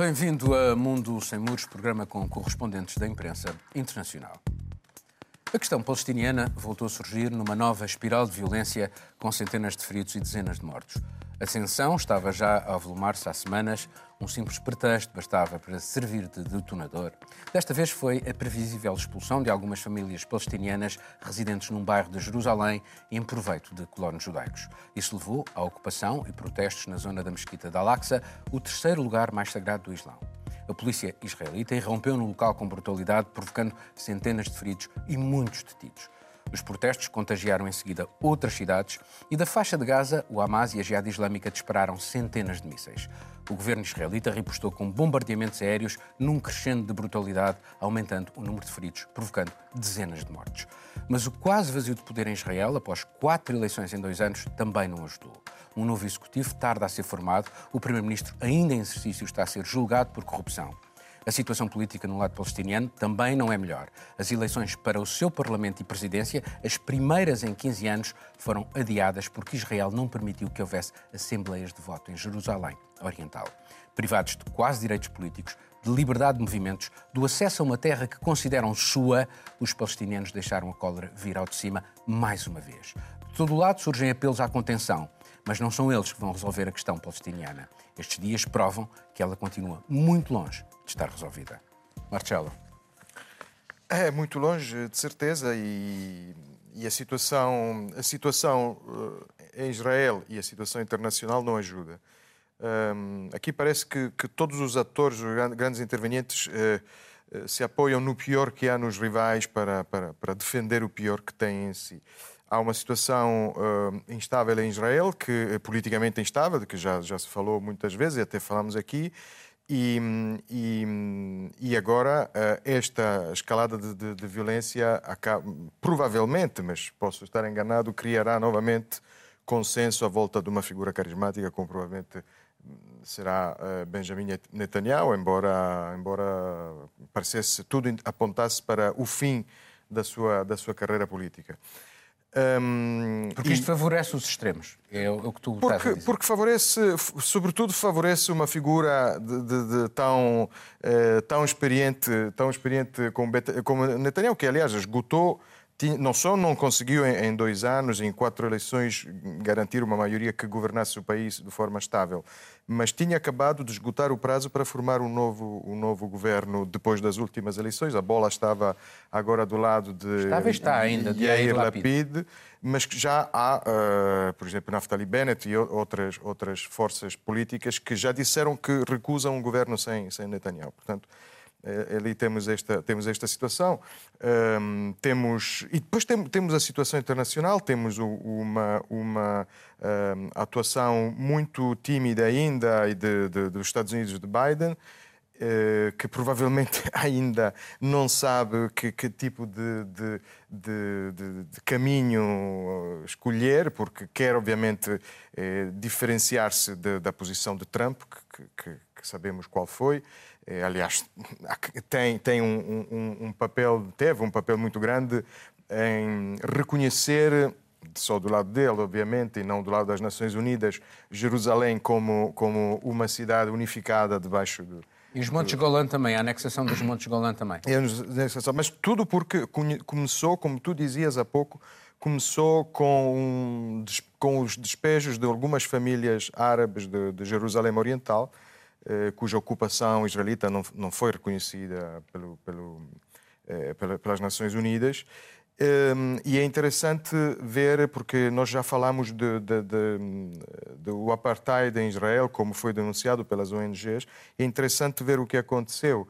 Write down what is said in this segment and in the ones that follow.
Bem-vindo a Mundo Sem Muros, programa com correspondentes da imprensa internacional. A questão palestiniana voltou a surgir numa nova espiral de violência com centenas de feridos e dezenas de mortos. A tensão estava já a avolumar-se há semanas, um simples pretexto bastava para servir de detonador. Desta vez foi a previsível expulsão de algumas famílias palestinianas residentes num bairro de Jerusalém em proveito de colonos judaicos. Isso levou à ocupação e protestos na zona da Mesquita de Al-Aqsa, o terceiro lugar mais sagrado do Islão. A polícia israelita irrompeu no local com brutalidade, provocando centenas de feridos e muitos detidos. Os protestos contagiaram em seguida outras cidades e da faixa de Gaza, o Hamas e a Jihad Islâmica dispararam centenas de mísseis. O governo israelita repostou com bombardeamentos aéreos num crescendo de brutalidade, aumentando o número de feridos, provocando dezenas de mortes. Mas o quase vazio de poder em Israel, após quatro eleições em dois anos, também não ajudou. Um novo executivo tarda a ser formado, o primeiro-ministro ainda em exercício está a ser julgado por corrupção. A situação política no lado palestiniano também não é melhor. As eleições para o seu Parlamento e Presidência, as primeiras em 15 anos, foram adiadas porque Israel não permitiu que houvesse assembleias de voto em Jerusalém Oriental. Privados de quase direitos políticos, de liberdade de movimentos, do acesso a uma terra que consideram sua, os palestinianos deixaram a cólera vir ao de cima mais uma vez. De todo lado surgem apelos à contenção, mas não são eles que vão resolver a questão palestiniana. Estes dias provam que ela continua muito longe estar resolvida. Marcelo. É muito longe, de certeza, e, e a situação, a situação uh, em Israel e a situação internacional não ajuda. Um, aqui parece que, que, todos os atores, os grandes intervenientes, uh, se apoiam no pior que há nos rivais para, para, para defender o pior que têm em si. Há uma situação uh, instável em Israel, que politicamente instável, de que já, já se falou muitas vezes e até falamos aqui, e, e, e, agora eh, esta escalada de, de, de violência acaba, provavelmente, mas posso estar enganado, criará novamente consenso à volta de uma figura carismática, como provavelmente será eh, Benjamin Netanyahu, embora, embora parecesse tudo apontasse para o fim da sua, da sua carreira política. Um, porque isto e... favorece os extremos, é o que tu porque. Porque favorece, sobretudo favorece uma figura de, de, de tão, uh, tão experiente, tão experiente como, como Netanyahu, que aliás esgotou não só não conseguiu em dois anos, em quatro eleições, garantir uma maioria que governasse o país de forma estável, mas tinha acabado de esgotar o prazo para formar um novo, um novo governo depois das últimas eleições. A bola estava agora do lado de estava está ainda de Yair Lapid, mas já há, uh, por exemplo, Naftali Bennett e outras, outras forças políticas que já disseram que recusam um governo sem, sem Netanyahu. Portanto, ali temos esta, temos esta situação. Um, temos, e depois tem, temos a situação internacional, temos o, uma, uma um, atuação muito tímida ainda de, de, dos Estados Unidos de Biden, uh, que provavelmente ainda não sabe que, que tipo de, de, de, caminho escolher, porque quer, obviamente, eh, diferenciar-se da posição de Trump, que, que, que sabemos qual foi. É, aliás, tem, tem um, um, um, papel, teve um papel muito grande em reconhecer, só do lado dele, obviamente, e não do lado das Nações Unidas, Jerusalém como, como uma cidade unificada debaixo do. E os Montes Golã também, a anexação dos Montes Golã também. É, mas tudo porque começou, como tu dizias há pouco, começou com, com os despejos de algumas famílias árabes de, de Jerusalém Oriental, cuja ocupação israelita não, não foi reconhecida pelo, pelo, eh, pelas Nações Unidas. Um, e é interessante ver, porque nós já falamos de, de, de, do apartheid em Israel, como foi denunciado pelas ONGs, é interessante ver o que aconteceu.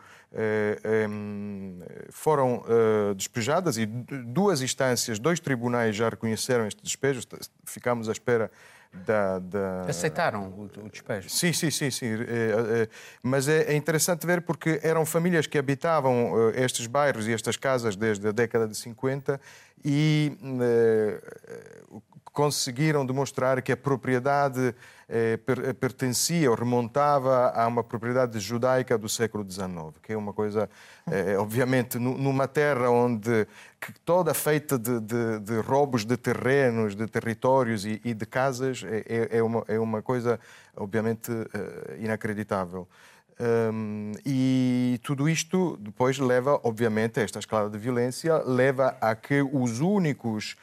um, foram uh, despejadas e duas instâncias, dois tribunais já reconheceram este despejo, ficamos à espera da, da... Aceitaram o, o, despejo? Sim, sim, sim. sim. É, é, mas é, interessante ver porque eram famílias que habitavam uh, estes bairros e estas casas desde a década de 50 e conseguiram demonstrar que a propriedade eh, per, pertencia ou remontava a uma propriedade judaica do século XIX, que é uma coisa, eh, obviamente, numa terra onde toda feita de, de, de, roubos de terrenos, de territórios e, e de casas, é, é, é uma, é uma coisa, obviamente, eh, inacreditável. Um, e tudo isto depois leva, obviamente, esta escalada de violência leva a que os únicos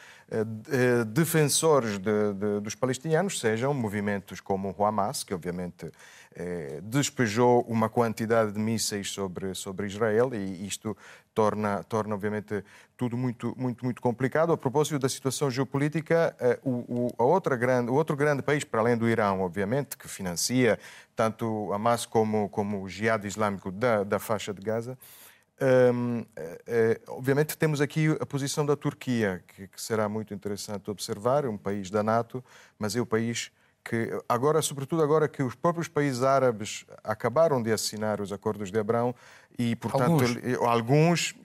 defensores de, de, dos palestinianos sejam movimentos como o Hamas, que obviamente eh, despejou uma quantidade de mísseis sobre, sobre Israel e isto torna, torna obviamente, tudo muito, muito, muito complicado. A propósito da situação geopolítica, eh, o, o, a outra grande, o outro grande país, para além do Irão, obviamente, que financia tanto Hamas como, como o Jihad Islâmico da, da faixa de Gaza, um, é, é, obviamente temos aqui a posição da Turquia, que, que, será muito interessante observar, um país da NATO, mas é o país que agora, sobretudo agora que os próprios países árabes acabaram de assinar os acordos de Abrão e, portanto, alguns, alguns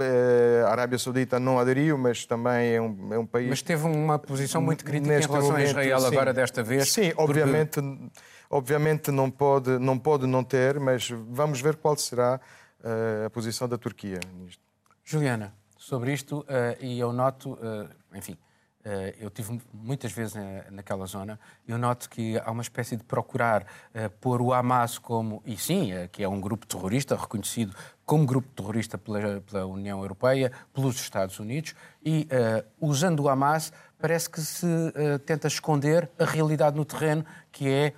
eh, a Arábia Saudita não aderiu, mas também é um, é um país. Mas teve uma posição muito crítica em relação momento, a Israel sim, agora desta vez. Sim, porque... obviamente, obviamente não pode, não pode não ter, mas vamos ver qual será a posição da Turquia nisto. Juliana, sobre isto, uh, e eu noto, uh, enfim, eh, eu tive muitas vezes naquela zona, eu noto que há uma espécie de procurar uh, pôr o Hamas como, e sim, uh, que é um grupo terrorista, reconhecido como grupo terrorista pela, pela União Europeia, pelos Estados Unidos, e uh, usando o Hamas parece que se tenta esconder a realidade no terreno, que é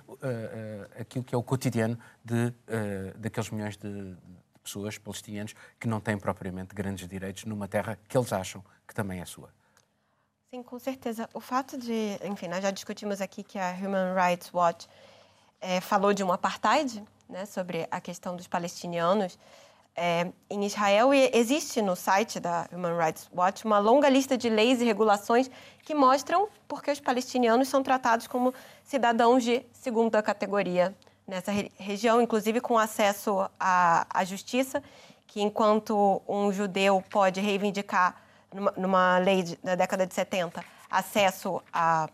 aquilo que é o cotidiano de, daqueles milhões de pessoas palestinianos que não têm propriamente grandes direitos numa terra que eles acham que também é sua. Sim, com certeza. O fato de, enfim, nós já discutimos aqui que a Human Rights Watch é, falou de um apartheid, né, sobre a questão dos palestinianos é, em Israel e existe no site da Human Rights Watch uma longa lista de leis e regulações que mostram porque os palestinianos são tratados como cidadãos de segunda categoria nessa re região, inclusive com acesso à, à justiça, que enquanto um judeu pode reivindicar numa, numa lei de, da década de 70, acesso a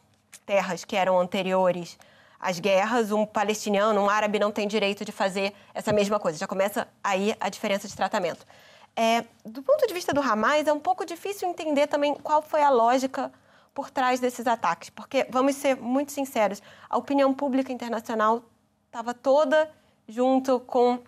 terras que eram anteriores às guerras, um palestiniano, um árabe não tem direito de fazer essa mesma coisa. Já começa aí a diferença de tratamento. É, do ponto de vista do Hamas, é um pouco difícil entender também qual foi a lógica por trás desses ataques, porque, vamos ser muito sinceros, a opinião pública internacional estava toda junto com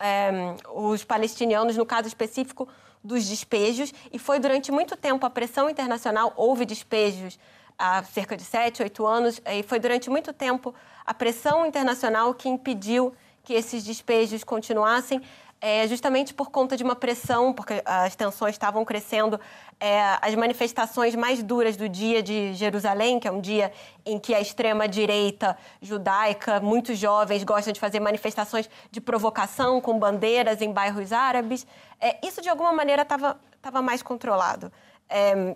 é, os palestinianos, no caso específico, dos despejos. E foi durante muito tempo a pressão internacional, houve despejos há cerca de sete, oito anos, e foi durante muito tempo a pressão internacional que impediu que esses despejos continuassem é, justamente por conta de uma pressão, porque as tensões estavam crescendo, é, as manifestações mais duras do dia de Jerusalém, que é um dia em que a extrema-direita judaica, muitos jovens gostam de fazer manifestações de provocação com bandeiras em bairros árabes, é, isso de alguma maneira estava mais controlado. É,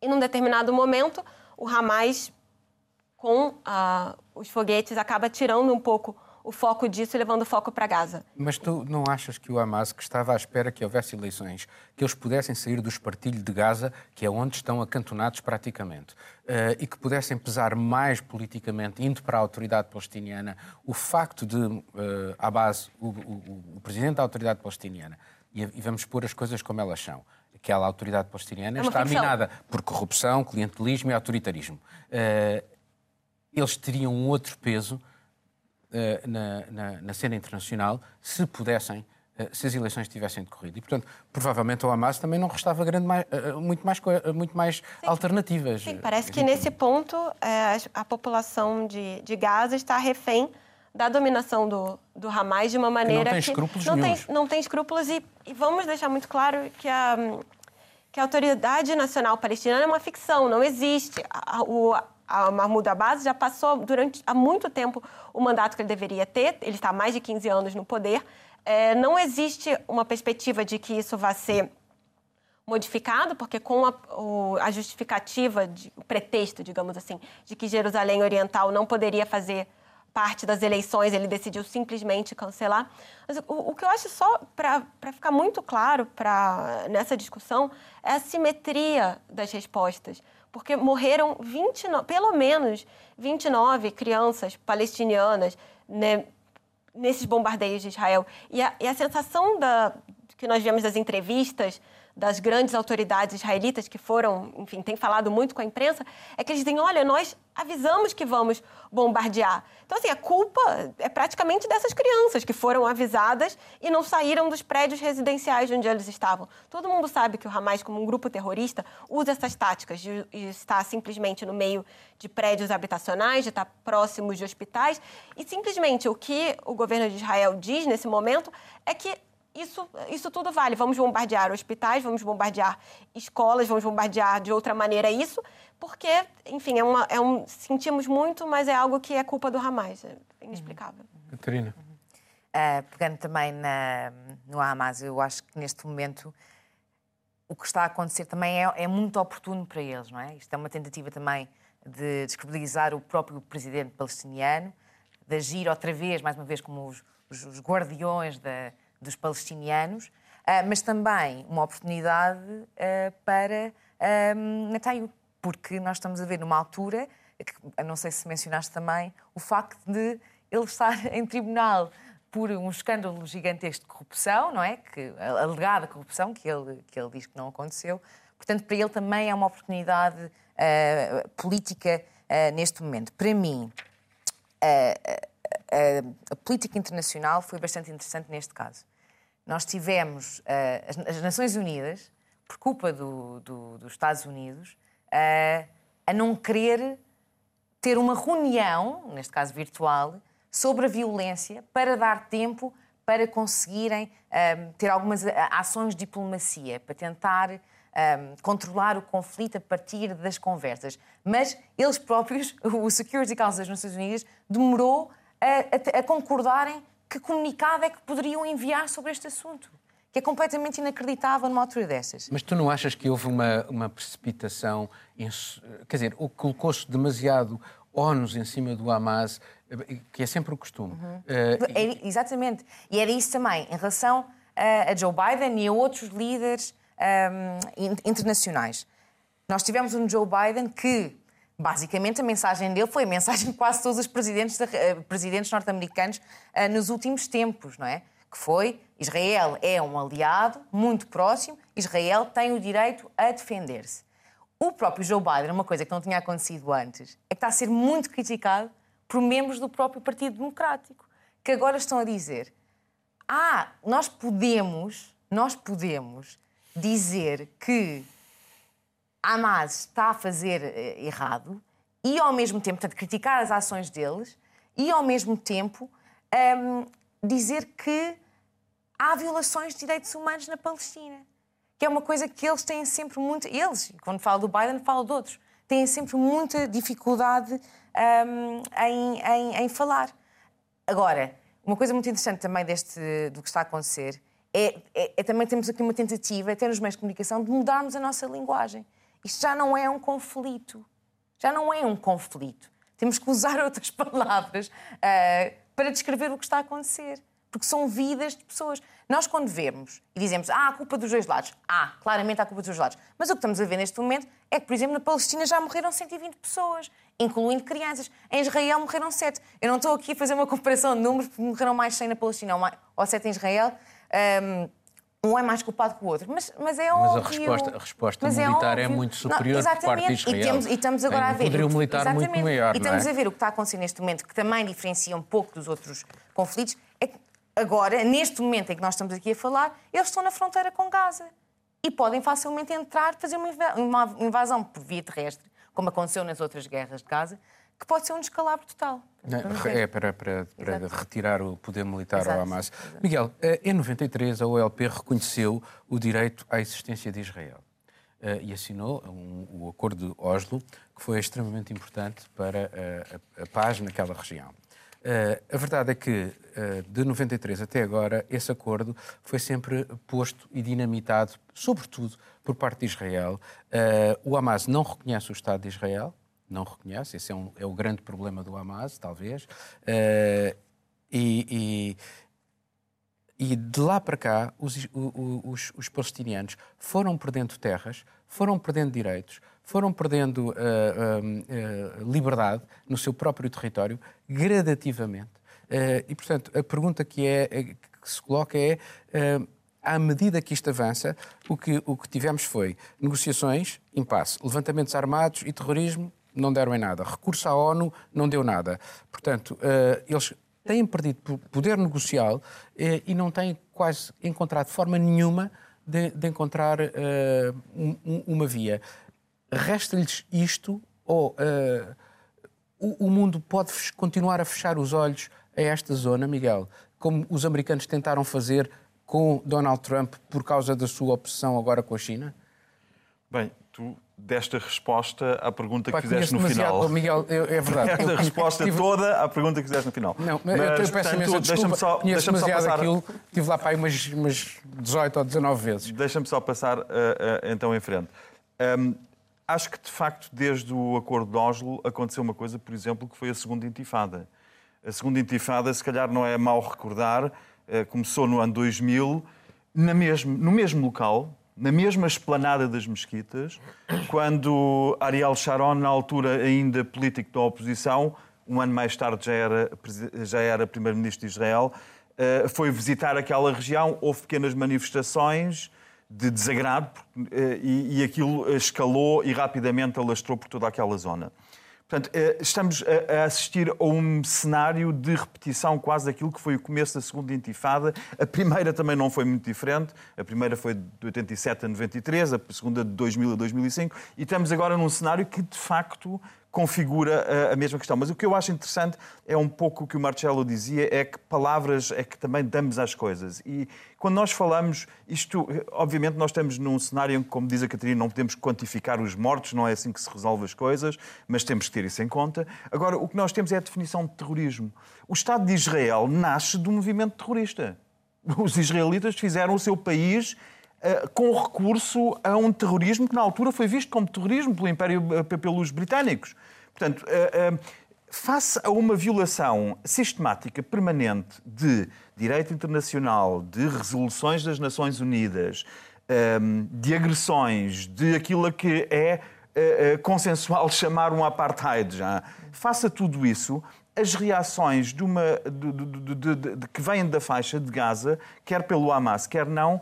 e num determinado momento, o Hamas, com ah, os foguetes, acaba tirando um pouco o foco disso e levando o foco para Gaza. Mas tu não achas que o Hamas, que estava à espera que houvesse eleições, que eles pudessem sair do espartilho de Gaza, que é onde estão acantonados praticamente, uh, e que pudessem pesar mais politicamente, indo para a autoridade palestiniana, o facto de, uh, base, o, o, o presidente da autoridade palestiniana, e, e vamos pôr as coisas como elas são, aquela autoridade palestiniana é está ficção. minada por corrupção, clientelismo e autoritarismo. Uh, eles teriam um outro peso na, na, na, cena internacional se pudessem, eh, se as eleições tivessem decorrido. E, portanto, provavelmente ao Hamas também não restava grande mais, eh, muito mais, muito mais alternativas. Sim, parece que nesse ponto a população de, de Gaza está refém da dominação do, do Hamas de uma maneira que não tem escrúpulos não tem, não tem escrúpulos e, e, vamos deixar muito claro que a que a autoridade nacional palestina é uma ficção, não existe. A, o, a Mahmoud Abbas já passou durante há muito tempo o mandato que ele deveria ter, ele está há mais de 15 anos no poder. É, não existe uma perspectiva de que isso vai ser modificado, porque com a, o, a justificativa, de, o pretexto, digamos assim, de que Jerusalém Oriental não poderia fazer parte das eleições, ele decidiu simplesmente cancelar. Mas o, o que eu acho só para ficar muito claro pra, nessa discussão é a simetria das respostas porque morreram 29, pelo menos 29 crianças palestinianas né, nesses bombardeios de Israel. E a, e a sensação da, que nós vemos das entrevistas das grandes autoridades israelitas que foram, enfim, têm falado muito com a imprensa, é que eles dizem, olha, nós avisamos que vamos bombardear. Então, assim, a culpa é praticamente dessas crianças que foram avisadas e não saíram dos prédios residenciais onde eles estavam. Todo mundo sabe que o Hamas, como um grupo terrorista, usa essas táticas de estar simplesmente no meio de prédios habitacionais, de estar próximos de hospitais. E simplesmente o que o governo de Israel diz nesse momento é que isso, isso tudo vale. Vamos bombardear hospitais, vamos bombardear escolas, vamos bombardear de outra maneira isso, porque, enfim, é, uma, é um, sentimos muito, mas é algo que é culpa do Hamas. É inexplicável. Uhum. Catarina. Uh, pegando também na, no Hamas, eu acho que neste momento o que está a acontecer também é, é, muito oportuno para eles, não é? Isto é uma tentativa também de descredibilizar o próprio presidente palestiniano, de agir outra vez, mais uma vez, como os, os, os guardiões da, dos palestinianos, uh, mas também uma oportunidade uh, para uh, Netanyahu, porque nós estamos a ver numa altura, que, não sei se mencionaste também, o facto de ele estar em tribunal por um escândalo gigantesco de corrupção, não é? Que, alegada corrupção, que ele, que ele diz que não aconteceu. Portanto, para ele também é uma oportunidade uh, política uh, neste momento. Para mim, uh, a política internacional foi bastante interessante neste caso. Nós tivemos uh, as, as, Nações Unidas, por culpa do, do, dos Estados Unidos, uh, a não querer ter uma reunião, neste caso virtual, sobre a violência para dar tempo para conseguirem uh, ter algumas ações de diplomacia, para tentar controlar o conflito a partir das conversas. Mas eles próprios, o Security Council das Nações Unidas, demorou a, a, a concordarem que comunicado é que poderiam enviar sobre este assunto? Que é completamente inacreditável numa altura dessas. Mas tu não achas que houve uma, uma precipitação, em, quer dizer, colocou-se demasiado ónus em cima do Hamas, que é sempre o costume. Uhum. Uh, e... Exatamente. E era isso também, em relação a, a Joe Biden e a outros líderes um, internacionais. Nós tivemos um Joe Biden que Basicamente, a mensagem dele foi a mensagem de quase todos os presidentes, uh, presidentes norte-americanos uh, nos últimos tempos, não é? Que foi: Israel é um aliado muito próximo, Israel tem o direito a defender-se. O próprio Joe Biden, uma coisa que não tinha acontecido antes, é que está a ser muito criticado por membros do próprio Partido Democrático, que agora estão a dizer: ah, nós podemos, nós podemos dizer que Hamas está a fazer eh, errado e, ao mesmo tempo, portanto, criticar as ações deles e, ao mesmo tempo, um, ehm, dizer que há violações de direitos humanos na Palestina. Que é uma coisa que eles têm sempre muito. Eles, quando falo do Biden, falo de outros. Têm sempre muita dificuldade um, ehm, em, em, em, falar. Agora, uma coisa muito interessante também deste, do que está a acontecer é, é, é também temos aqui uma tentativa, até nos meios de comunicação, de mudarmos a nossa linguagem. Isto já não é um conflito. Já não é um conflito. Temos que usar outras palavras uh, para descrever o que está a acontecer. Porque são vidas de pessoas. Nós, quando vemos e dizemos, ah, a culpa dos dois lados. Ah, claramente há culpa dos dois lados. Mas o que estamos a ver neste momento é que, por exemplo, na Palestina já morreram 120 pessoas, incluindo crianças. Em Israel morreram 7. Eu não estou aqui a fazer uma comparação de números, porque morreram mais 100 na Palestina ou 7 em Israel. Um, um é mais culpado que o outro. Mas, mas é óbvio. Mas a resposta, a resposta é militar é, é, muito superior não, por parte de Israel. E, temos, e estamos agora é a ver. poderio militar exatamente. muito maior. E estamos é? a ver o que está a acontecer neste momento, que também diferencia um pouco dos outros conflitos, é que agora, neste momento em que nós estamos aqui a falar, eles estão na fronteira com Gaza. E podem facilmente entrar, fazer uma invasão por via terrestre, como aconteceu nas outras guerras de Gaza, que pode ser um descalabro total. É, para, para, para retirar o poder militar Exato. ao Hamas. Exato. Miguel, eh, em 93 a OLP reconheceu o direito à existência de Israel uh, e assinou um, o Acordo de Oslo, que foi extremamente importante para uh, a, a, paz naquela região. Uh, a verdade é que, de 93 até agora, esse acordo foi sempre posto e dinamitado, sobretudo por parte de Israel. o Hamas não reconhece o Estado de Israel, não reconhece, esse é, um, é o grande problema do Hamas, talvez. Uh, e, e, e, de lá para cá, os, os, os, palestinianos foram perdendo terras, foram perdendo direitos, foram perdendo uh, uh, liberdade no seu próprio território, gradativamente. e, portanto, a pergunta que, é, que se coloca é à medida que isto avança, o que, o que tivemos foi negociações, impasse, levantamentos armados e terrorismo, não deram em nada. Recurso à ONU não deu nada. Portanto, eles têm perdido poder negocial e não têm quase encontrado forma nenhuma de, de encontrar um, uma via. Resta-lhes isto ou o, o mundo pode continuar a fechar os olhos a esta zona, Miguel, como os americanos tentaram fazer com Donald Trump por causa da sua obsessão agora com a China? Bem, tu desta resposta à pergunta que fizeste no final. Miguel, é verdade. Esta eu, resposta tive... toda à pergunta que fizeste no final. Não, mas, eu peço portanto, imensa desculpa. Só, Conheço demasiado passar... aquilo. Estive lá para aí umas, umas 18 ou 19 vezes. Deixa-me só passar uh, uh, então em frente. Um, acho que, de facto, desde o Acordo de Oslo aconteceu uma coisa, por exemplo, que foi a Segunda Intifada. A Segunda Intifada, se calhar não é mau recordar, uh, começou no ano 2000, na mesmo, no mesmo local, na mesma esplanada das mesquitas, quando Ariel Sharon, na altura ainda político da oposição, um ano mais tarde já era, já era primeiro-ministro de Israel, eh, foi visitar aquela região, houve pequenas manifestações de desagrado eh, e aquilo escalou e rapidamente alastrou por toda aquela zona. Portanto, eh, estamos a assistir a um cenário de repetição quase daquilo que foi o começo da segunda intifada. A primeira também não foi muito diferente. A primeira foi de 87 a 93, a segunda de 2000 a 2005. E estamos agora num cenário que, de facto, configura eh, a mesma questão. Mas o que eu acho interessante é um pouco o que o Marcelo dizia, é que palavras é que também damos às coisas. E quando nós falamos, isto, obviamente nós estamos num cenário em que, como diz a Catarina, não podemos quantificar os mortos, não é assim que se resolve as coisas, mas temos que ter isso em conta. Agora, o que nós temos é a definição de terrorismo. O Estado de Israel nasce do movimento terrorista. Os israelitas fizeram o seu país Uh, com recurso a um terrorismo que na altura foi visto como terrorismo pelo Império, uh, pelos britânicos. Portanto, uh, face a uma violação sistemática, permanente de direito internacional, de resoluções das Nações Unidas, ehm, de agressões, de aquilo que é consensual chamar um apartheid já, face a tudo isso, as reações de uma, de, de, de, que vêm da faixa de Gaza, quer pelo Hamas, quer não,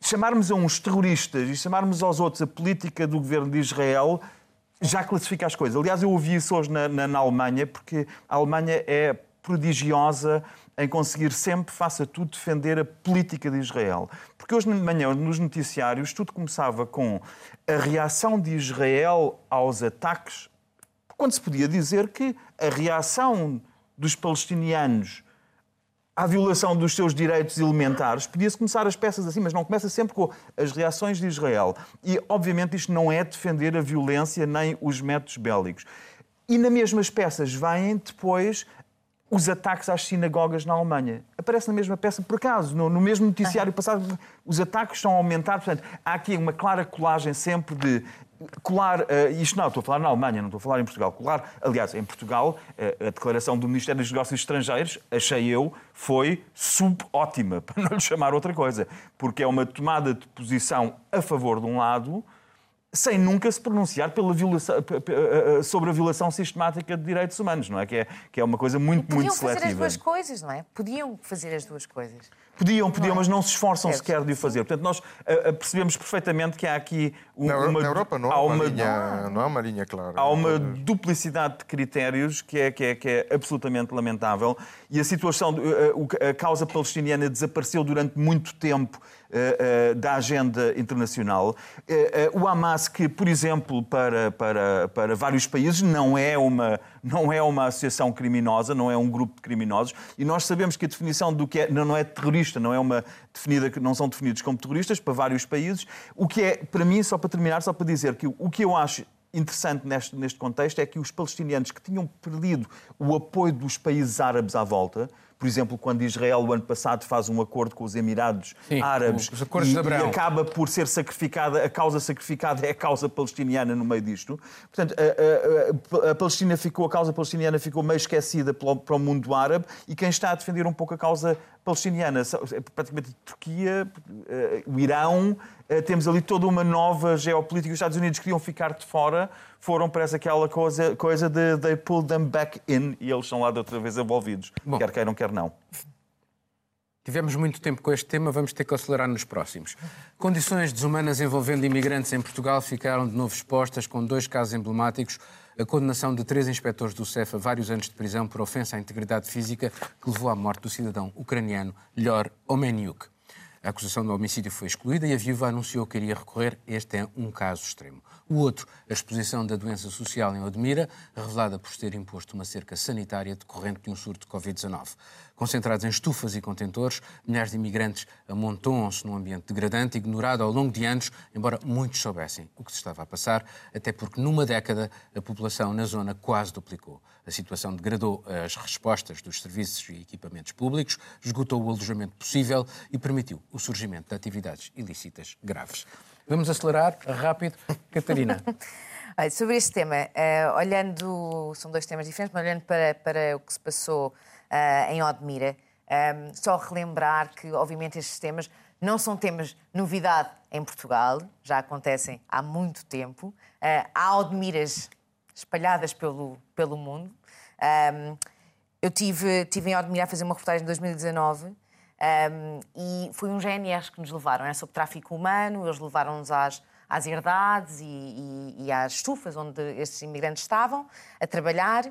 chamarmos a uns terroristas e chamarmos aos outros a política do governo de Israel já classifica as coisas. Aliás, eu ouvi isso hoje na, na, na Alemanha, porque a Alemanha é prodigiosa em conseguir sempre, faça tudo, defender a política de Israel. Porque hoje de manhã, nos noticiários, tudo começava com a reação de Israel aos ataques, quando se podia dizer que a reação dos palestinianos à violação dos seus direitos elementares, podia-se começar as peças assim, mas não começa sempre com as reações de Israel. E, obviamente, isto não é defender a violência nem os métodos bélicos. E nas mesmas peças vêm depois os ataques às sinagogas na Alemanha. Aparece na mesma peça, por acaso, no, no mesmo noticiário passado, os ataques estão a aumentar. Portanto, há aqui uma clara colagem sempre de colar, uh, isto não, estou a falar na Alemanha, não estou a falar em Portugal. Colar, aliás, em Portugal, uh, a declaração do Ministério dos Negócios Estrangeiros, achei eu, foi subótima, para não lhe chamar outra coisa, porque é uma tomada de posição a favor de um lado, sem nunca se pronunciar pela violação, eh, sobre a violação sistemática de direitos humanos, não é? Que é, que é uma coisa muito, muito seletiva. Podiam fazer as duas coisas, não é? Podiam fazer as duas coisas. Podiam, podiam, é? mas não se esforçam é, sequer de o fazer. Portanto, nós uh, percebemos perfeitamente que há aqui uma. Na, na Europa não há, uma, uma linha, não há uma linha clara. Há uma duplicidade de critérios que é, que é, que é absolutamente lamentável. E a situação, uh, a causa palestiniana desapareceu durante muito tempo da agenda internacional. o Hamas, que, por exemplo, para, para, para vários países não é, uma, não é uma associação criminosa, não é um grupo de criminosos, e nós sabemos que a definição do que é, não é terrorista, não é uma definida não são definidos como terroristas para vários países. O que é, para mim, só para terminar, só para dizer que o que eu acho interessante neste, neste contexto é que os palestinianos que tinham perdido o apoio dos países árabes à volta, por exemplo, quando Israel, o ano passado, faz um acordo com os Emirados Sim, Árabes e, e, acaba por ser sacrificada, a causa sacrificada é a causa palestiniana no meio disto. Portanto, a, a, a Palestina ficou, a causa palestiniana ficou meio esquecida para o mundo árabe e quem está a defender um pouco a causa palestiniana, é praticamente a Turquia, eh, o Irão, eh, temos ali toda uma nova geopolítica. Os Estados Unidos queriam ficar de fora, foram para essa aquela coisa, coisa de they pull them back in e eles são lá de outra vez envolvidos, Bom. quer queiram, quer não. Tivemos muito tempo com este tema, vamos ter que acelerar nos próximos. Condições desumanas envolvendo imigrantes em Portugal ficaram de novo expostas, com dois casos emblemáticos. A condenação de três inspectores do CEF a vários anos de prisão por ofensa à integridade física que levou à morte do cidadão ucraniano Lyor Omeniuk. A acusação de homicídio foi excluída e a viúva anunciou que iria recorrer. Este é um caso extremo. O outro, a exposição da doença social em Odmira, revelada por ter imposto uma cerca sanitária decorrente de um surto de Covid-19. Concentrados em estufas e contentores, milhares de imigrantes amontoam-se num ambiente degradante, ignorado ao longo de anos, embora muitos soubessem o que se estava a passar, até porque numa década a população na zona quase duplicou. A situação degradou as respostas dos serviços e equipamentos públicos, esgotou o alojamento possível e permitiu o surgimento de atividades ilícitas graves. Vamos acelerar rápido. Catarina. Sobre este tema, uh, olhando, são dois temas diferentes, mas olhando para, para o que se passou uh, em Odmira, um, ehm, só relembrar que, obviamente, estes temas não são temas novidade em Portugal, já acontecem há muito tempo. Uh, há Odmiras espalhadas pelo, pelo mundo. Um, ehm, eu tive, tive em Odmira a fazer uma reportagem em 2019 um, e foi um GNRs que nos levaram, era sobre tráfico humano, eles levaram-nos às, às herdades e, e, e, às estufas onde estes imigrantes estavam a trabalhar.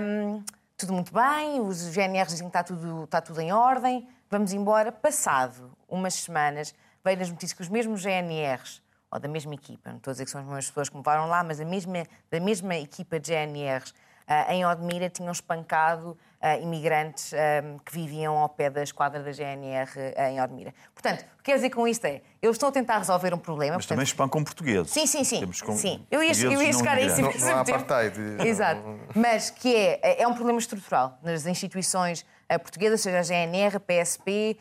Um, tudo muito bem, os GNRs dizem que está tudo, está tudo em ordem, vamos embora. Passado umas semanas, veio nas notícias que os mesmos GNRs, ou da mesma equipa, não estou a dizer que são as mesmas pessoas que me levaram lá, mas da mesma, da mesma equipa de GNRs, uh, em Odmira tinham espancado uh, imigrantes um, que viviam ao pé da esquadra da GNR uh, em Odmira. Portanto, o que quer dizer com isto é, eu estou a tentar resolver um problema. Mas portanto... também espancam portugueses. Sim, sim, sim. Com... sim. Eu ia, eu ia chegar a isso. Não, não há apartheid. Exato. Mas que é, é um problema estrutural nas instituições portuguesas, seja a GNR, a PSP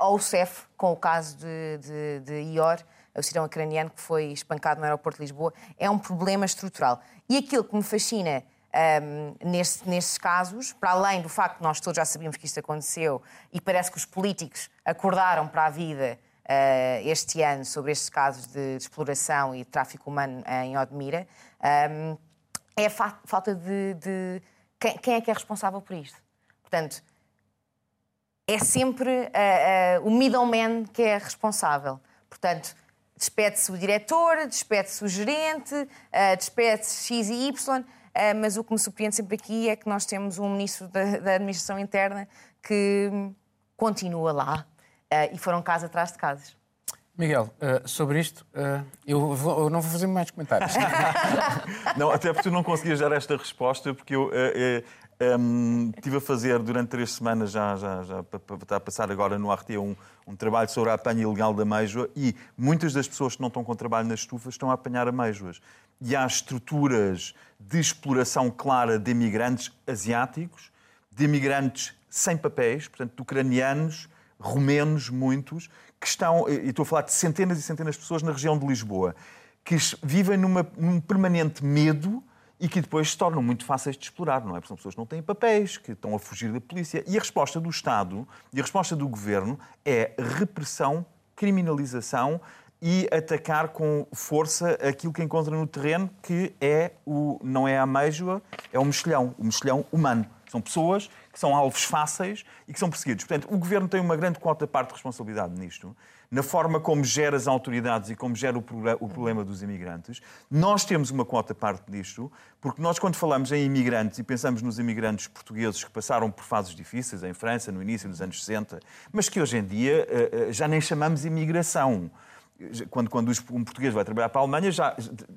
ou o CEF, com o caso de, de, de IOR, o cidadão ucraniano que foi espancado no aeroporto de Lisboa, é um problema estrutural. E aquilo que me fascina um, nesse, nesses casos, para além do facto que nós todos já sabíamos que isto aconteceu e parece que os políticos acordaram para a vida uh, este ano sobre estes casos de, de, exploração e de tráfico humano em Odmira, um, é a fa falta de. de quem, quem, é que é responsável por isto? Portanto, é sempre uh, uh, o middleman que é responsável. Portanto, despede-se o diretor, despede-se o gerente, despede-se X e Y mas o que me surpreende sempre aqui é que nós temos um ministro da, da Administração Interna que continua lá ah, e foram casa atrás de casas. Miguel, uh, sobre isto, uh, eu, vou, eu, não vou fazer mais comentários. não, até porque tu não conseguias dar esta resposta, porque eu uh, um, estive a fazer durante três semanas, já, já, já para, passar agora no RT, um, um trabalho sobre a apanha ilegal da meijoa e muitas das pessoas que não estão com trabalho nas estufas estão a apanhar ameijoas. E há estruturas de exploração clara de imigrantes asiáticos, de imigrantes sem papéis, portanto, ucranianos, romenos, muitos, que estão, e estou a falar de centenas e centenas de pessoas na região de Lisboa, que vivem numa, num permanente medo e que depois se tornam muito fáceis de explorar, não é? Porque são pessoas que não têm papéis, que estão a fugir da polícia. E a resposta do Estado e a resposta do Governo é repressão, criminalização e atacar com força aquilo que encontra no terreno, que é o, não é a ameijoa, é o mexilhão, o mexilhão humano. São pessoas que são alvos fáceis e que são perseguidos. Portanto, o Governo tem uma grande quota parte de responsabilidade nisto, na forma como gera as autoridades e como gera o problema dos imigrantes. Nós temos uma quota parte disto, porque nós, quando falamos em imigrantes e pensamos nos imigrantes portugueses que passaram por fases difíceis em França, no início dos anos 60, mas que hoje em dia eh, eh, já nem chamamos imigração quando, quando um português vai trabalhar para a Alemanha, já,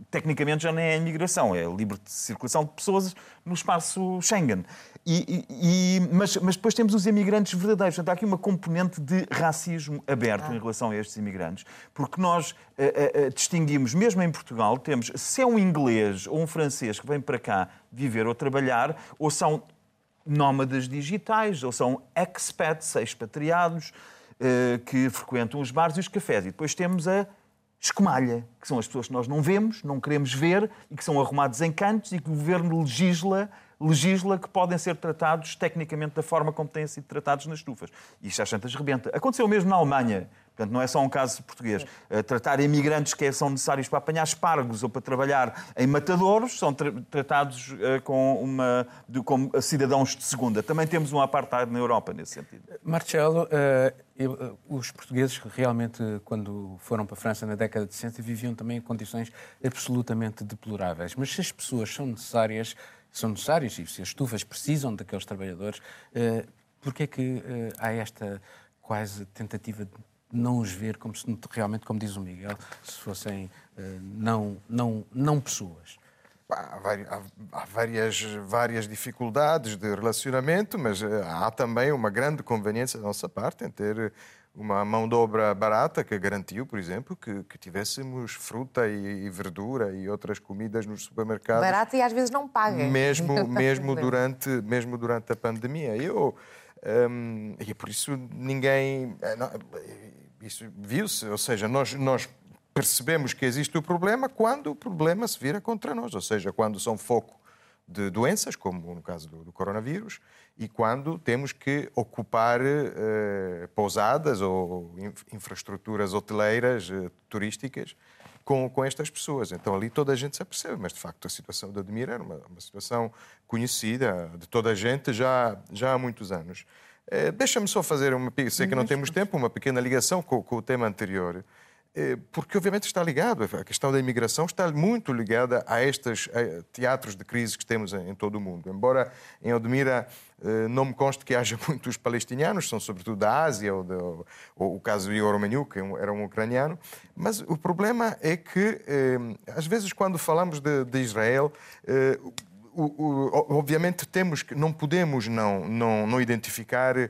tecnicamente já nem é imigração, é livre circulação de pessoas no espaço Schengen. E, e, mas, mas, depois temos os imigrantes verdadeiros. Portanto, há aqui uma componente de racismo aberto ah. em relação a estes imigrantes, porque nós uh, uh, distinguimos, mesmo em Portugal, temos se é um inglês ou um francês que vem para cá viver ou trabalhar, ou são nómadas digitais, ou são expats, expatriados. Eh, que frequentam os bares e os cafés. E depois temos a escumalha, que são as pessoas que nós não vemos, não queremos ver e que são arrumados em cantos e que o governo legisla, legisla que podem ser tratados tecnicamente da forma como têm sido tratados nas estufas. E isto às tantas rebenta. Aconteceu mesmo na Alemanha. Portanto, não é só um caso português. Uh, tratar imigrantes que são necessários para apanhar espargos ou para trabalhar em matadouros são tra tratados uh, com uma, de, como cidadãos de segunda. Também temos um apartheid na Europa nesse sentido. Marcelo, eu, os portugueses realmente, quando foram para a França na década de 60, viviam também em condições absolutamente deploráveis. Mas se as pessoas são necessárias, são necessárias e se as estufas precisam daqueles trabalhadores, por que é que há esta quase tentativa de não os ver como se realmente, como diz o Miguel, se fossem uh, não, não, não pessoas. Há, há várias, várias dificuldades de relacionamento, mas eh, há também uma grande conveniência da nossa parte em ter uma mão de obra barata que garantiu, por exemplo, que, que tivéssemos fruta e, e, verdura e outras comidas nos supermercados. Barata e às vezes não paga. Mesmo, mesmo, durante, mesmo durante a pandemia. Eu, um, e é por isso ninguém. Eh, isso viu-se, ou seja, nós, nós percebemos que existe o problema quando o problema se vira contra nós, ou seja, quando são foco de doenças, como no caso do, do coronavírus, e quando temos que ocupar eh, pousadas ou infraestruturas hoteleiras, eh, turísticas, com, com estas pessoas. Então ali toda a gente se apercebe, mas de facto a situação de Admira era uma, uma situação conhecida de toda a gente já, já há muitos anos. Eh, deixa-me só fazer uma, sei que não temos tempo, uma pequena ligação com, com o tema anterior porque obviamente está ligado, a questão da imigração está muito ligada a estes teatros de crise que temos em, todo o mundo. Embora em Odmira eh, não me conste que haja muitos palestinianos, são sobretudo da Ásia, ou, ou, ou o caso de Igor Romaniuk, que era um ucraniano, mas o problema é que, às vezes, quando falamos de, de Israel, o, o, obviamente temos que não podemos não não, não identificar eh,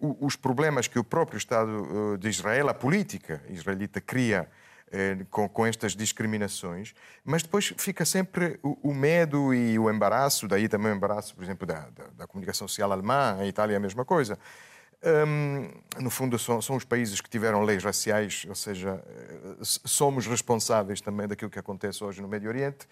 os problemas que o próprio Estado eh, de Israel, a política israelita cria eh, com, com, estas discriminações, mas depois fica sempre o, o, medo e o embaraço, daí também o embaraço, por exemplo, da, da, da comunicação social alemã, em Itália é a mesma coisa. Um, no fundo, são, são, os países que tiveram leis raciais, ou seja, eh, somos responsáveis também daquilo que acontece hoje no Médio Oriente.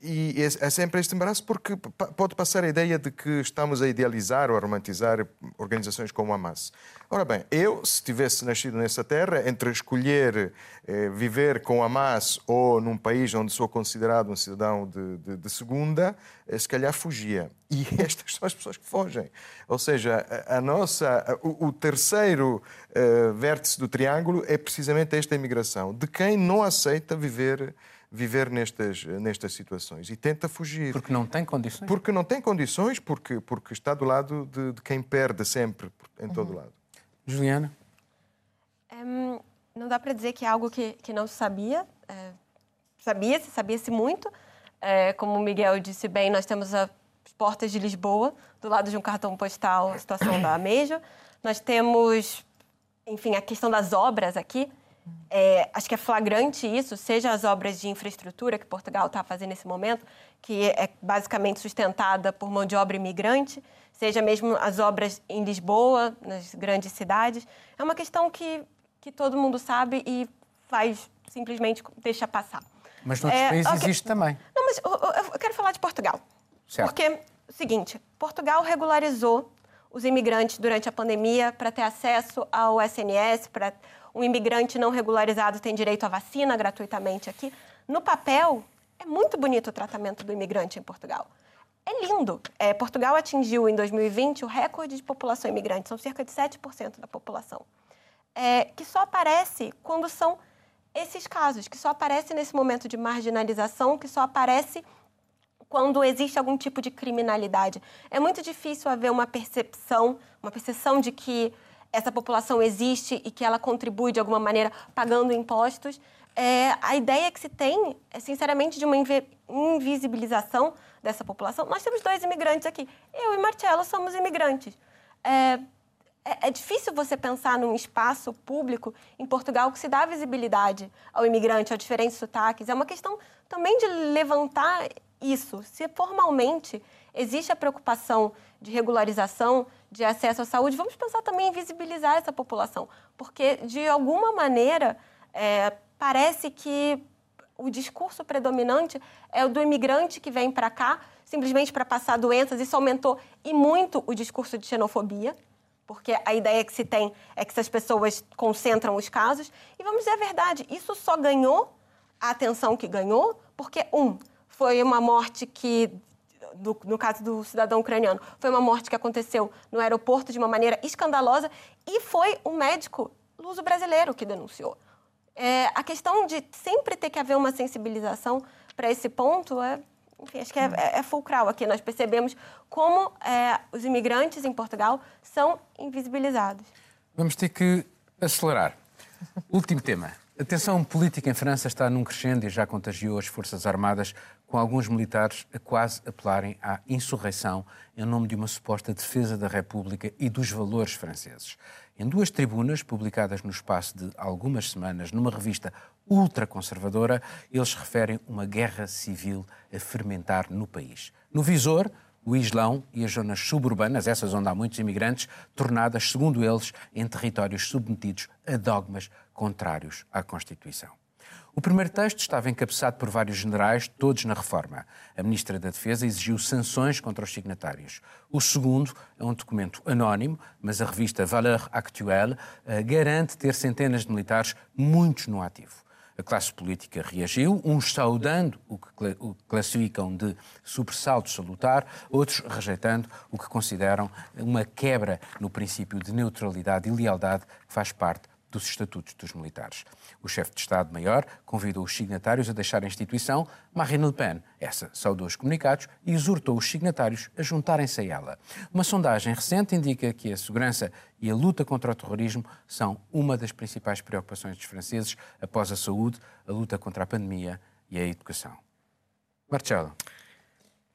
E é, sempre este embaraço porque pode passar a ideia de que estamos a idealizar ou a romantizar organizações como a Hamas. Ora bem, eu, se tivesse nascido nessa terra, entre escolher eh, viver com a Hamas ou num país onde sou considerado um cidadão de, de, de segunda, eh, se calhar fugia. E estas são as pessoas que fogem. Ou seja, a, a nossa, o, o, terceiro uh, vértice do triângulo é precisamente esta imigração, de quem não aceita viver viver nestas, nestas situações e tenta fugir. Porque não tem condições? Porque não tem condições, porque, porque está do lado de, de quem perde sempre, em todo uhum. lado. Juliana? Um, não dá para dizer que é algo que, que não se sabia. É, sabia-se, sabia-se muito. É, como o Miguel disse bem, nós temos as portas de Lisboa, do lado de um cartão postal, a situação da Amejo. Nós temos, enfim, a questão das obras aqui. É, acho que é flagrante isso, seja as obras de infraestrutura que Portugal está fazendo nesse momento, que é basicamente sustentada por mão de obra imigrante, seja mesmo as obras em Lisboa, nas grandes cidades. É uma questão que, que todo mundo sabe e faz simplesmente deixa passar. Mas noutros é, países okay. existe também. Não, mas eu, eu quero falar de Portugal. Certo. Porque, seguinte, Portugal regularizou os imigrantes durante a pandemia para ter acesso ao SNS, para um imigrante não regularizado tem direito à vacina gratuitamente aqui. No papel, é muito bonito o tratamento do imigrante em Portugal. É lindo. É, Portugal atingiu em 2020 o recorde de população imigrante, são cerca de 7% da população. É, que só aparece quando são esses casos, que só aparece nesse momento de marginalização, que só aparece quando existe algum tipo de criminalidade. É muito difícil haver uma percepção, uma percepção de que essa população existe e que ela contribui de alguma maneira pagando impostos. É, a ideia que se tem é, sinceramente, de uma invisibilização dessa população. Nós temos dois imigrantes aqui. Eu e Marcelo somos imigrantes. É, é, é, difícil você pensar num espaço público em Portugal que se dá visibilidade ao imigrante, a diferentes sotaques. É uma questão também de levantar isso. Se formalmente existe a preocupação de regularização, de acesso à saúde, vamos pensar também em visibilizar essa população, porque de alguma maneira é, parece que o discurso predominante é o do imigrante que vem para cá simplesmente para passar doenças. Isso aumentou e muito o discurso de xenofobia. porque a ideia que se tem é que essas pessoas concentram os casos. E vamos dizer a verdade, isso só ganhou a atenção que ganhou porque, um, foi uma morte que, do, no caso do cidadão ucraniano, foi uma morte que aconteceu no aeroporto de uma maneira escandalosa e foi um médico luso brasileiro que denunciou. É, a questão de sempre ter que haver uma sensibilização para esse ponto é, enfim, acho que é, é, é, fulcral aqui. Nós percebemos como é, os imigrantes em Portugal são invisibilizados. Vamos ter que acelerar. Último tema. A tensão política em França está num crescendo e já contagiou as Forças Armadas, com alguns militares a quase apelarem à insurreição em nome de uma suposta defesa da República e dos valores franceses. Em duas tribunas, publicadas no espaço de algumas semanas numa revista ultraconservadora, eles referem uma guerra civil a fermentar no país. No visor, o Islão e as zonas suburbanas, essas onde há muitos imigrantes, tornadas, segundo eles, em territórios submetidos a dogmas contrários à Constituição. O primeiro texto estava encabeçado por vários generais, todos na reforma. A Ministra da Defesa exigiu sanções contra os signatários. O segundo é um documento anónimo, mas a revista Valeur Actuelle eh, garante ter centenas de militares, muitos no ativo. A classe política reagiu, uns saudando o que classificam de sobressalto salutar, outros rejeitando o que consideram uma quebra no princípio de neutralidade e lealdade que faz parte dos estatutos dos militares. O chefe de Estado-Maior convidou os signatários a deixar a instituição. Marine Le Pen, essa, saudou os comunicados e exortou os signatários a juntarem-se a ela. Uma sondagem recente indica que a segurança e a luta contra o terrorismo são uma das principais preocupações dos franceses após a saúde, a luta contra a pandemia e a educação. Marcelo.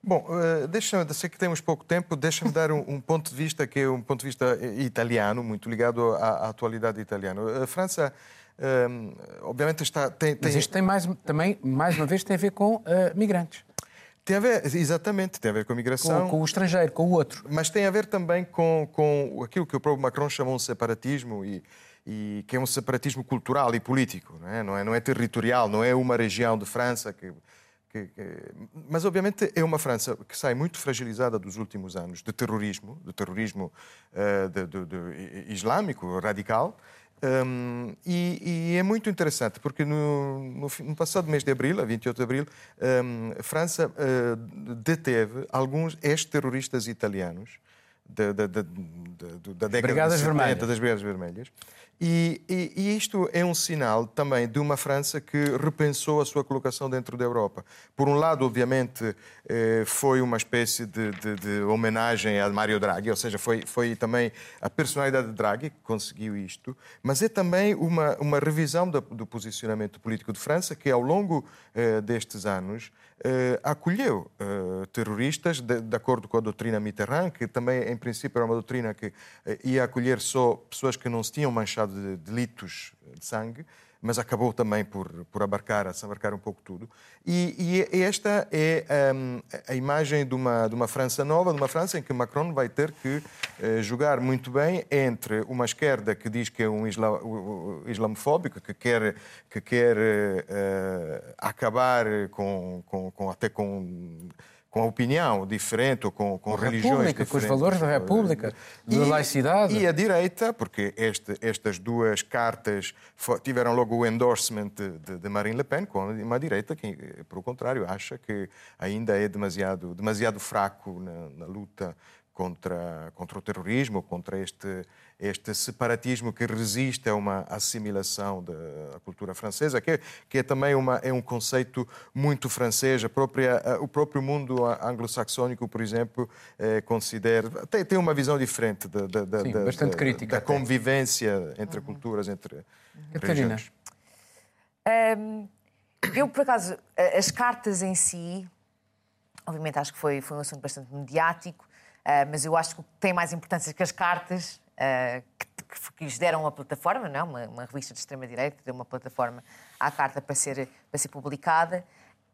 Bom, uh, deixa sei que temos pouco tempo, deixa-me dar um, um, ponto de vista que é um ponto de vista eh, italiano, muito ligado à, à atualidade italiana. A França, uh, obviamente, está. Tem, tem... Mas isto tem mais, também, mais uma vez, tem a ver com uh, migrantes. Tem a ver, exatamente, tem a ver com a migração. Com, com, o estrangeiro, com o outro. Mas tem a ver também com, com aquilo que o próprio Macron chamou de separatismo e, e que é um separatismo cultural e político, não é? Não é, não é territorial, não é uma região de França que que, que... Mas, obviamente, é uma França que sai muito fragilizada dos últimos anos de terrorismo, de terrorismo uh, de, de, de, islâmico, radical. Um, e, e, é muito interessante, porque no, no, no, passado mês de abril, a 28 de abril, um, a França uh, deteve alguns ex-terroristas italianos da, da, da, da década Brigadas de 70, Vermelhas. das Brigadas Vermelhas. E, e, e, isto é um sinal também de uma França que repensou a sua colocação dentro da Europa. Por um lado, obviamente, eh, foi uma espécie de, de, de, homenagem a Mario Draghi, ou seja, foi, foi também a personalidade de Draghi que conseguiu isto, mas é também uma, uma revisão do, do posicionamento político de França que, ao longo eh, destes anos, eh, acolheu terroristas, de, de, acordo com a doutrina Mitterrand, que também, em princípio, era uma doutrina que ia acolher só pessoas que não se tinham manchado de delitos de sangue, mas acabou também por, por abarcar, abarcar um pouco tudo. E, e esta é um, a imagem de uma, de uma França nova, de uma França em que Macron vai ter que uh, jogar muito bem entre uma esquerda que diz que é um isla, islamofóbico, que quer, que quer uh, acabar com, com, com até com com a opinião diferente ou com, com, religiões diferentes. Com os valores da República, da laicidade. E a direita, porque este, estas duas cartas tiveram logo o endorsement de, de, Marine Le Pen, com uma direita que, por contrário, acha que ainda é demasiado, demasiado fraco na, na luta contra, contra o terrorismo, contra este, este separatismo que resiste a uma assimilação da cultura francesa, que é, que é também uma, é um conceito muito francês. A própria, o próprio mundo anglo-saxónico, por exemplo, é, considera. Tem, tem uma visão diferente da, da, Sim, da, bastante crítica, da convivência entre uhum. culturas, entre Catarina. Um, eu, por acaso, as cartas em si, obviamente acho que foi, foi um assunto bastante mediático. Uh, mas eu acho que tem mais importância que as cartas uh, que, lhes deram uma plataforma, não? É? Uma, uma revista de extrema-direita deu uma plataforma à carta para ser, para ser publicada,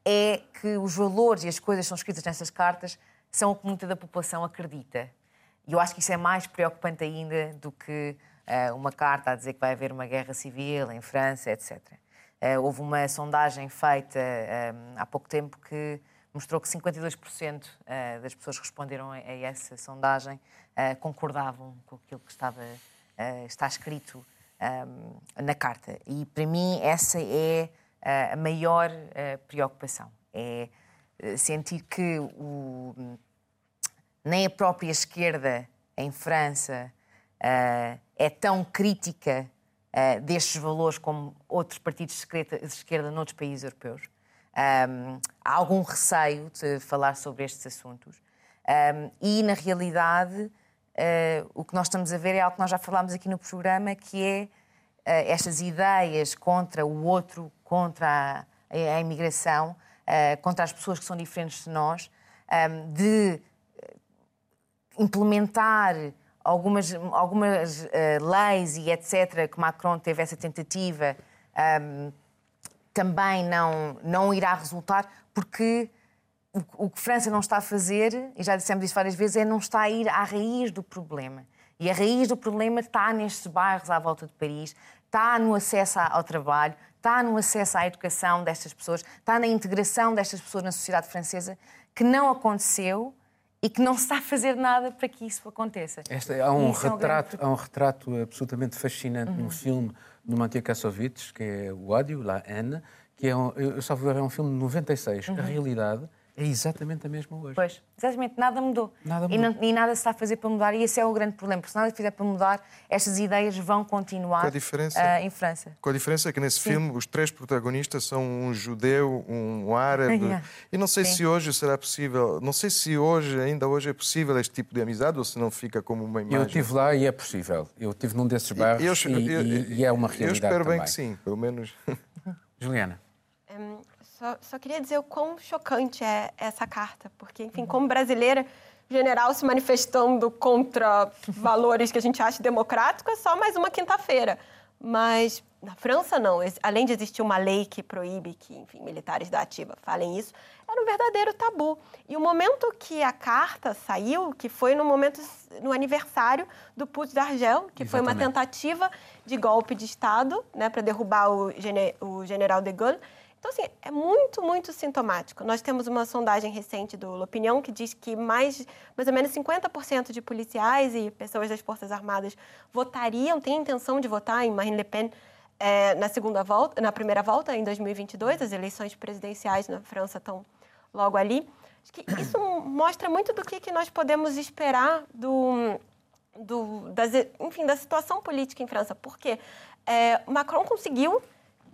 é que os valores e as coisas que são escritas nessas cartas são o que muita da população acredita. E eu acho que isso é mais preocupante ainda do que uh, uma carta a dizer que vai haver uma guerra civil em França, etc. houve uma sondagem feita há pouco tempo que mostrou que 52% uh, das pessoas que responderam a, essa sondagem uh, concordavam com aquilo que estava, uh, está escrito um, na carta. E para mim essa é a maior preocupação. É sentir que o, nem a própria esquerda em França é tão crítica destes valores como outros partidos de esquerda noutros países europeus. Um, há algum receio de falar sobre estes assuntos. Um, e, na realidade, uh, o que nós estamos a ver é algo que nós já falámos aqui no programa, que é uh, estas ideias contra o outro, contra a, a imigração, uh, contra as pessoas que são diferentes de nós, um, de implementar algumas, algumas leis e etc., que Macron teve essa tentativa também não, não irá resultar, porque o, que França não está a fazer, e já dissemos isso várias vezes, é não está a ir à raiz do problema. E a raiz do problema está nestes bairros à volta de Paris, está no acesso ao trabalho, está no acesso à educação destas pessoas, está na integração destas pessoas na sociedade francesa, que não aconteceu e que não se está a fazer nada para que isso aconteça. Esta, há, um retrato, é um há um retrato absolutamente fascinante uhum. no filme do Mathieu Kassovitz, que é O Ódio, La Haine, que é um, eu só ver, é um filme de 96. Uhum. A realidade é exatamente a mesma hoje. Pois, exatamente, nada mudou. Nada mudou. E, não, e, nada se está a fazer para mudar, e esse é o grande problema, porque se nada fizer para mudar, estas ideias vão continuar com a diferença, uh, em França. Com a diferença que nesse Sim. filme os três protagonistas são um judeu, um árabe, yeah. e não sei Sim. se hoje será possível, não sei se hoje, ainda hoje é possível este tipo de amizade ou se não fica como uma imagem. Eu estive lá e é possível. Eu estive num desses bairros eu, eu, e, e, é uma realidade Eu espero também. bem que sim, pelo menos. Juliana. Só, só queria dizer o quão chocante é essa carta, porque, enfim, como brasileira, general se manifestando contra valores que a gente acha democráticos é só mais uma quinta-feira. Mas na França, não. Além de existir uma lei que proíbe que, enfim, militares da ativa falem isso, era um verdadeiro tabu. E o momento que a carta saiu, que foi no momento, no aniversário do Putsch d'Argel, que Exatamente. foi uma tentativa de golpe de Estado, né, para derrubar o, o general de Gaulle, então, assim, é muito, muito sintomático. Nós temos uma sondagem recente do L'Opinion que diz que mais, mais ou menos 50% de policiais e pessoas das Forças Armadas votariam, têm intenção de votar em Marine Le Pen é, na segunda volta, na primeira volta, em 2022. As eleições presidenciais na França estão logo ali. Acho que isso mostra muito do que, que nós podemos esperar do, do, das, enfim, da situação política em França. Porque é, Macron conseguiu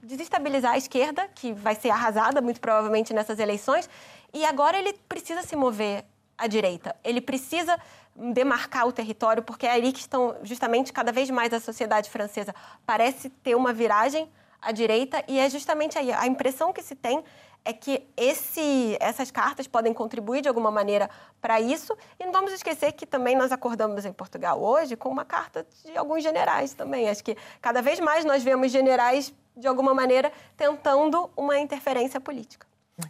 desestabilizar a esquerda, que vai ser arrasada muito provavelmente nessas eleições, e agora ele precisa se mover à direita. Ele precisa demarcar o território, porque é ali que estão justamente cada vez mais a sociedade francesa. Parece ter uma viragem à direita e é justamente aí. A impressão que se tem é que esse, essas cartas podem contribuir de alguma maneira para isso. E não vamos esquecer que também nós acordamos em Portugal hoje com uma carta de alguns generais também. Acho que cada vez mais nós vemos generais de alguma maneira, tentando uma interferência política.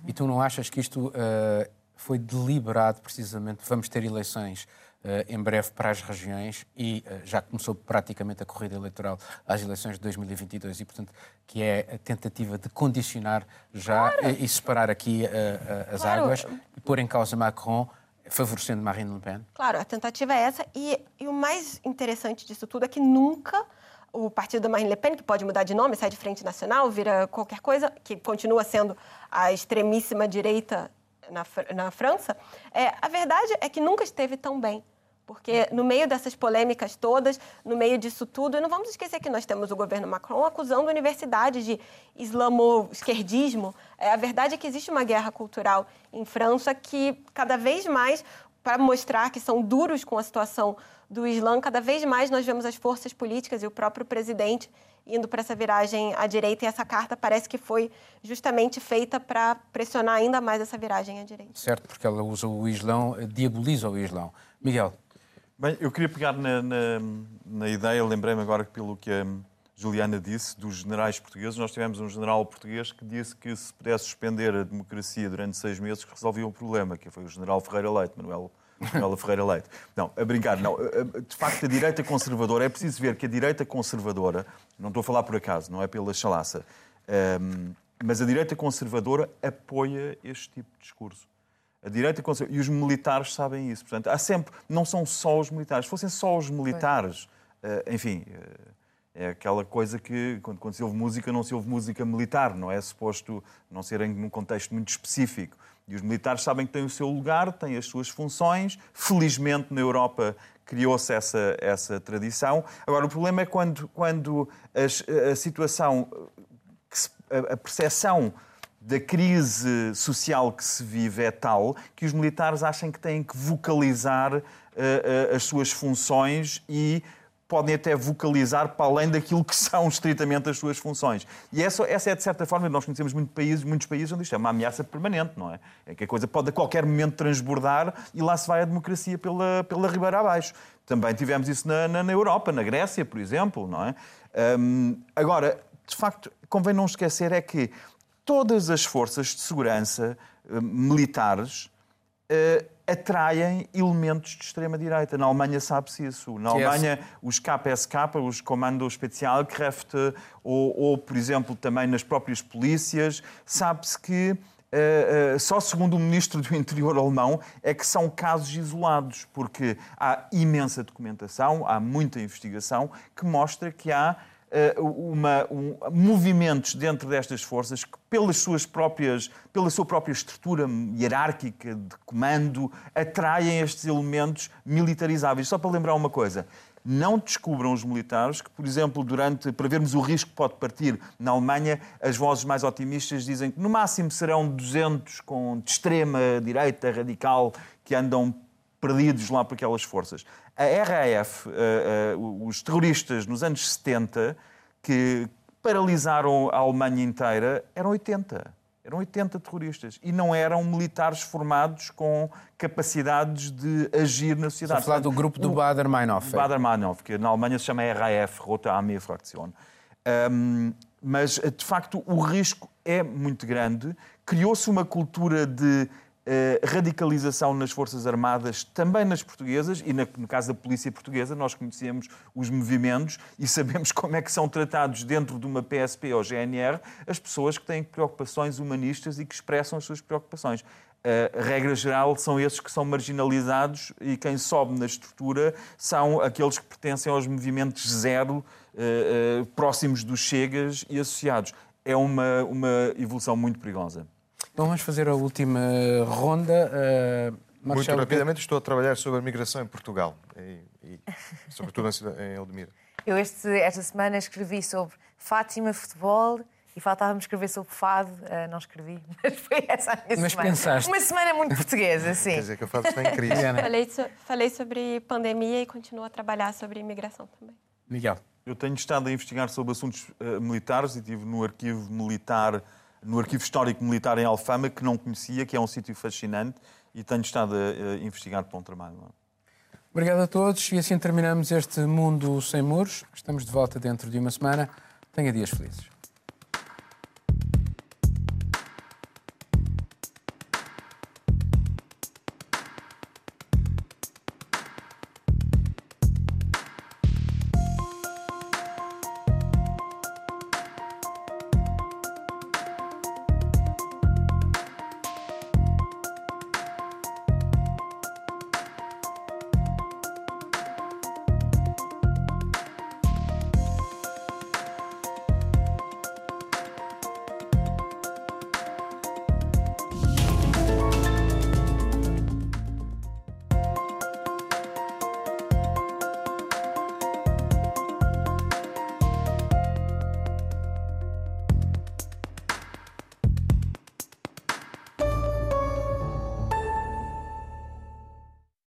E tu não achas que isto uh, foi deliberado, precisamente? Vamos ter eleições em breve para as regiões e uh, já começou praticamente a corrida eleitoral às eleições de 2022 e, portanto, que é a tentativa de condicionar já claro. e, e, separar aqui as claro. águas e pôr em causa Macron favorecendo Marine Le Pen? Claro, a tentativa é essa. E, e, o mais interessante disso tudo é que nunca o partido da Marine Le Pen, que pode mudar de nome, sai de Frente Nacional, vira qualquer coisa, que continua sendo a extremíssima direita na, na França, é, a verdade é que nunca esteve tão bem. Porque no meio dessas polêmicas todas, no meio disso tudo, e não vamos esquecer que nós temos o governo Macron acusando universidades de islamo-esquerdismo. É, a verdade é que existe uma guerra cultural em França que cada vez mais, para mostrar que são duros com a situação do Islã, cada vez mais nós vemos as forças políticas e o próprio presidente indo para essa viragem à direita, e essa carta parece que foi justamente feita para pressionar ainda mais essa viragem à direita. Certo, porque ela usa o Islão, diaboliza o Islão. Miguel. Bem, eu queria pegar na, na, na ideia, lembrei-me agora pelo que a Juliana disse, dos generais portugueses. Nós tivemos um general português que disse que se pudesse suspender a democracia durante seis meses, resolvia o problema, que foi o general Ferreira Leite, Manuel Manuela Ferreira Leite. Não, a brincar, não. De facto, a direita conservadora, é preciso ver que a direita conservadora, não estou a falar por acaso, não é pela chalaça, um, mas a direita conservadora apoia este tipo de discurso. A direita e os militares sabem isso. Portanto, há sempre, não são só os militares. Se fossem só os militares, uh, enfim, uh, é aquela coisa que, quando, quando, se ouve música, não se ouve música militar, não é suposto não ser em um contexto muito específico. E os militares sabem que têm o seu lugar, têm as suas funções. Felizmente, na Europa, criou-se essa, essa tradição. Agora, o problema é quando, quando a, a situação, a, a percepção da crise social que se vive é tal que os militares acham que têm que vocalizar uh, uh, as suas funções e podem até vocalizar para além daquilo que são estritamente as suas funções. E essa, essa é, de certa forma, nós conhecemos muito países, muitos países onde isto é uma ameaça permanente, não é? É que a coisa pode a qualquer momento transbordar e lá se vai a democracia pela, pela ribeira abaixo. Também tivemos isso na, na, na Europa, na Grécia, por exemplo, não é? Agora, de facto, convém não esquecer é que todas as forças de segurança uh, militares uh, atraem elementos de extrema-direita. Na Alemanha sabe-se isso. Na Alemanha, os KSK, os Kommando Spezialkräfte, ou, ou, por exemplo, também nas próprias polícias, sabe-se que Uh, uh, só segundo o ministro do Interior alemão é que são casos isolados, porque há imensa documentação, há muita investigação que mostra que há uma, um, movimentos dentro destas forças que, pelas suas próprias, pela sua própria estrutura hierárquica de comando, atraem estes elementos militarizáveis. Só para lembrar uma coisa, não descubram os militares que, por exemplo, durante para vermos o risco que pode partir na Alemanha, as vozes mais otimistas dizem que no máximo serão 200 com de extrema direita radical que andam perdidos lá por aquelas forças. A RAF, uh, uh, os terroristas nos anos 70 que paralisaram a Alemanha inteira, eram 80. Eram 80 terroristas e não eram militares formados com capacidades de agir na sociedade. Estás a falar do grupo do Bader-Meinhof. Bader-Meinhof, que na Alemanha se chama RAF, Rote Armee Fraktion. Um, mas, de facto, o risco é muito grande. Criou-se uma cultura de radicalização nas Forças Armadas, também nas portuguesas, e no caso da Polícia Portuguesa, nós conhecemos os movimentos e sabemos como é que são tratados dentro de uma PSP ou GNR as pessoas que têm preocupações humanistas e que expressam as suas preocupações. Uh, regra geral, são esses que são marginalizados e quem sobe na estrutura são aqueles que pertencem aos movimentos zero, uh, próximos dos Chegas e associados. É uma, uma evolução muito perigosa. Então vamos fazer a última ronda. Uh, Muito rapidamente, estou a trabalhar sobre a migração em Portugal, e, e sobretudo em Eldemira. Eu este, esta semana escrevi sobre Fátima, futebol e faltava-me escrever sobre fado. Uh, não escrevi, mas foi essa a minha mas semana. Pensaste. Uma semana muito portuguesa, sim. Quer dizer que o fado está em crise. falei, so, falei sobre pandemia e continuo a trabalhar sobre imigração também. Miguel. Eu tenho estado a investigar sobre assuntos uh, militares e estive no arquivo militar no Arquivo Histórico Militar em Alfama, que não conhecia, que é um sítio fascinante e tenho estado a, a investigar para um trabalho. Obrigado a todos e assim terminamos este Mundo Sem Muros. Estamos de volta dentro de uma semana. Tenha dias felizes.